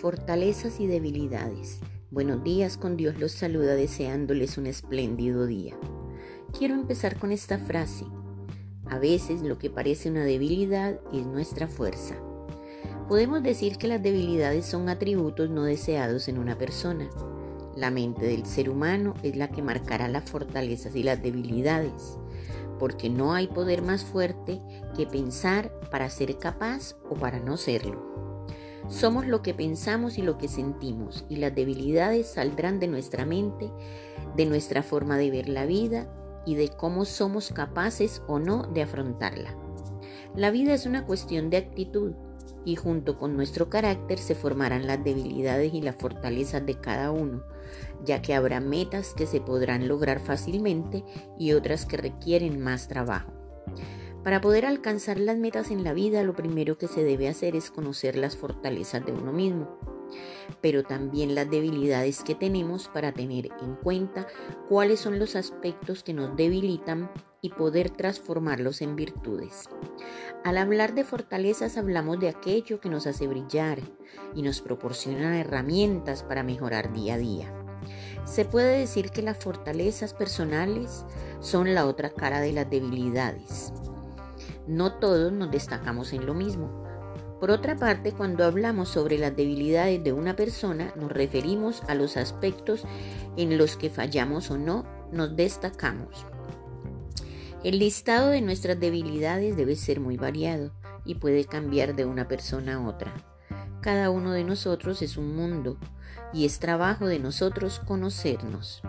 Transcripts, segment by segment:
Fortalezas y debilidades. Buenos días, con Dios los saluda deseándoles un espléndido día. Quiero empezar con esta frase. A veces lo que parece una debilidad es nuestra fuerza. Podemos decir que las debilidades son atributos no deseados en una persona. La mente del ser humano es la que marcará las fortalezas y las debilidades, porque no hay poder más fuerte que pensar para ser capaz o para no serlo. Somos lo que pensamos y lo que sentimos, y las debilidades saldrán de nuestra mente, de nuestra forma de ver la vida y de cómo somos capaces o no de afrontarla. La vida es una cuestión de actitud y junto con nuestro carácter se formarán las debilidades y las fortalezas de cada uno, ya que habrá metas que se podrán lograr fácilmente y otras que requieren más trabajo. Para poder alcanzar las metas en la vida, lo primero que se debe hacer es conocer las fortalezas de uno mismo, pero también las debilidades que tenemos para tener en cuenta cuáles son los aspectos que nos debilitan y poder transformarlos en virtudes. Al hablar de fortalezas hablamos de aquello que nos hace brillar y nos proporciona herramientas para mejorar día a día. Se puede decir que las fortalezas personales son la otra cara de las debilidades. No todos nos destacamos en lo mismo. Por otra parte, cuando hablamos sobre las debilidades de una persona, nos referimos a los aspectos en los que fallamos o no nos destacamos. El listado de nuestras debilidades debe ser muy variado y puede cambiar de una persona a otra. Cada uno de nosotros es un mundo y es trabajo de nosotros conocernos.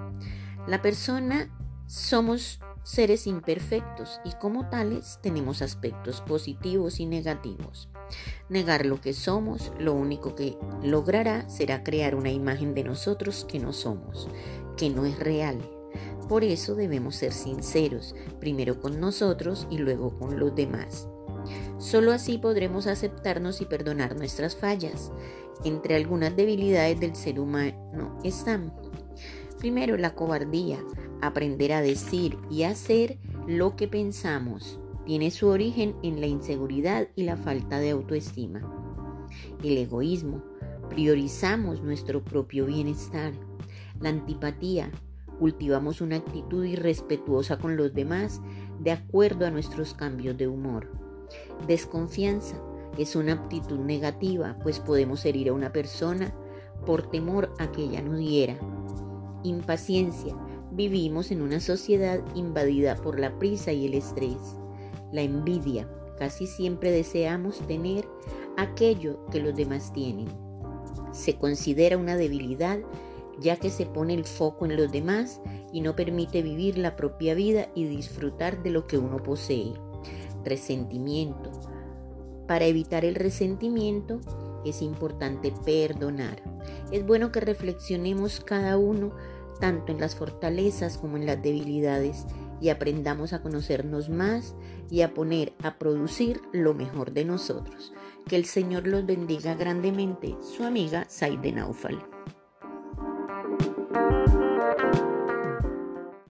La persona somos seres imperfectos y como tales tenemos aspectos positivos y negativos. Negar lo que somos, lo único que logrará será crear una imagen de nosotros que no somos, que no es real. Por eso debemos ser sinceros, primero con nosotros y luego con los demás. Solo así podremos aceptarnos y perdonar nuestras fallas. Entre algunas debilidades del ser humano están, primero, la cobardía, Aprender a decir y hacer lo que pensamos tiene su origen en la inseguridad y la falta de autoestima. El egoísmo. Priorizamos nuestro propio bienestar. La antipatía. Cultivamos una actitud irrespetuosa con los demás de acuerdo a nuestros cambios de humor. Desconfianza. Es una actitud negativa, pues podemos herir a una persona por temor a que ella nos hiera. Impaciencia Vivimos en una sociedad invadida por la prisa y el estrés, la envidia. Casi siempre deseamos tener aquello que los demás tienen. Se considera una debilidad ya que se pone el foco en los demás y no permite vivir la propia vida y disfrutar de lo que uno posee. Resentimiento. Para evitar el resentimiento es importante perdonar. Es bueno que reflexionemos cada uno tanto en las fortalezas como en las debilidades y aprendamos a conocernos más y a poner a producir lo mejor de nosotros. Que el Señor los bendiga grandemente. Su amiga Saide Naufal.